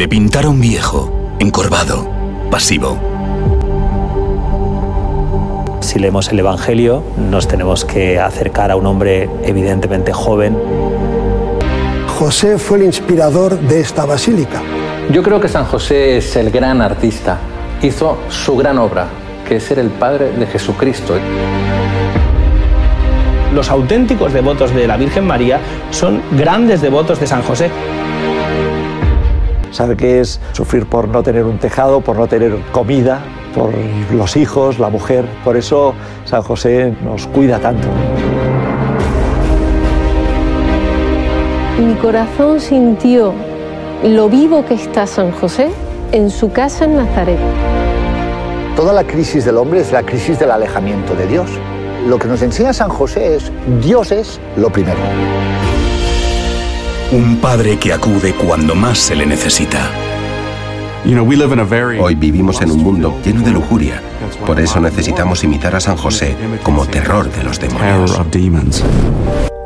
Le pintaron viejo, encorvado, pasivo. Si leemos el Evangelio, nos tenemos que acercar a un hombre evidentemente joven. José fue el inspirador de esta basílica. Yo creo que San José es el gran artista. Hizo su gran obra, que es ser el Padre de Jesucristo. Los auténticos devotos de la Virgen María son grandes devotos de San José. Sabe que es sufrir por no tener un tejado, por no tener comida, por los hijos, la mujer. Por eso San José nos cuida tanto. Mi corazón sintió lo vivo que está San José en su casa en Nazaret. Toda la crisis del hombre es la crisis del alejamiento de Dios. Lo que nos enseña San José es Dios es lo primero. Un padre que acude cuando más se le necesita. Hoy vivimos en un mundo lleno de lujuria. Por eso necesitamos imitar a San José como terror de los demonios.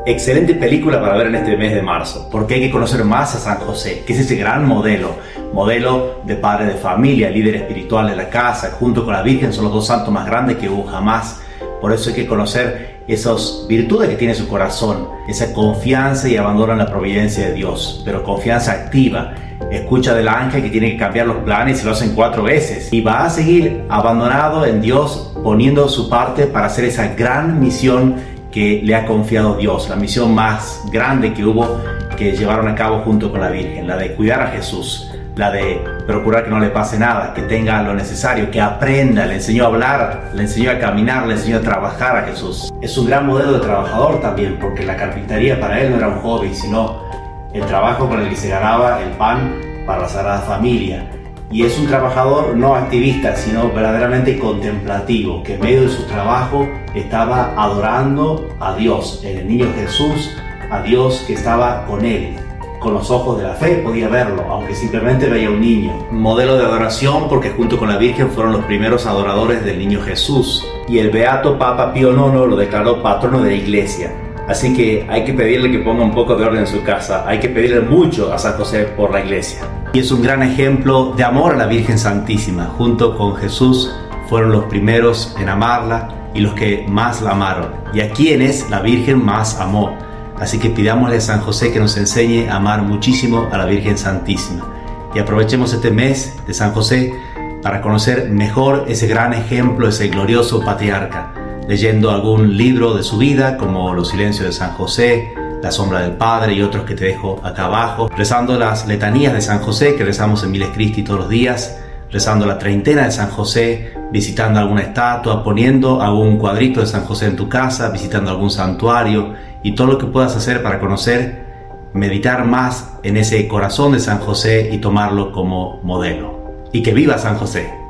Excelente película para ver en este mes de marzo, porque hay que conocer más a San José, que es ese gran modelo, modelo de padre de familia, líder espiritual de la casa, junto con la Virgen son los dos santos más grandes que hubo jamás. Por eso hay que conocer esas virtudes que tiene su corazón, esa confianza y abandono en la providencia de Dios, pero confianza activa. Escucha del ángel que tiene que cambiar los planes y lo hacen cuatro veces. Y va a seguir abandonado en Dios, poniendo su parte para hacer esa gran misión que le ha confiado Dios, la misión más grande que hubo que llevaron a cabo junto con la Virgen, la de cuidar a Jesús, la de procurar que no le pase nada, que tenga lo necesario, que aprenda, le enseñó a hablar, le enseñó a caminar, le enseñó a trabajar a Jesús. Es un gran modelo de trabajador también, porque la carpintería para él no era un hobby, sino el trabajo con el que se ganaba el pan para la Sagrada Familia. Y es un trabajador no activista, sino verdaderamente contemplativo, que en medio de su trabajo estaba adorando a Dios, en el niño Jesús, a Dios que estaba con él, con los ojos de la fe podía verlo, aunque simplemente veía un niño. Modelo de adoración porque junto con la Virgen fueron los primeros adoradores del niño Jesús. Y el beato Papa Pío IX lo declaró patrono de la iglesia. Así que hay que pedirle que ponga un poco de orden en su casa. Hay que pedirle mucho a San José por la iglesia. Y es un gran ejemplo de amor a la Virgen Santísima. Junto con Jesús fueron los primeros en amarla y los que más la amaron. Y a quienes la Virgen más amó. Así que pidámosle a San José que nos enseñe a amar muchísimo a la Virgen Santísima. Y aprovechemos este mes de San José para conocer mejor ese gran ejemplo, ese glorioso patriarca, leyendo algún libro de su vida como Los Silencios de San José, La Sombra del Padre y otros que te dejo acá abajo, rezando las letanías de San José que rezamos en Miles Cristi todos los días, rezando la treintena de San José, visitando alguna estatua, poniendo algún cuadrito de San José en tu casa, visitando algún santuario y todo lo que puedas hacer para conocer, meditar más en ese corazón de San José y tomarlo como modelo. Y que viva San José.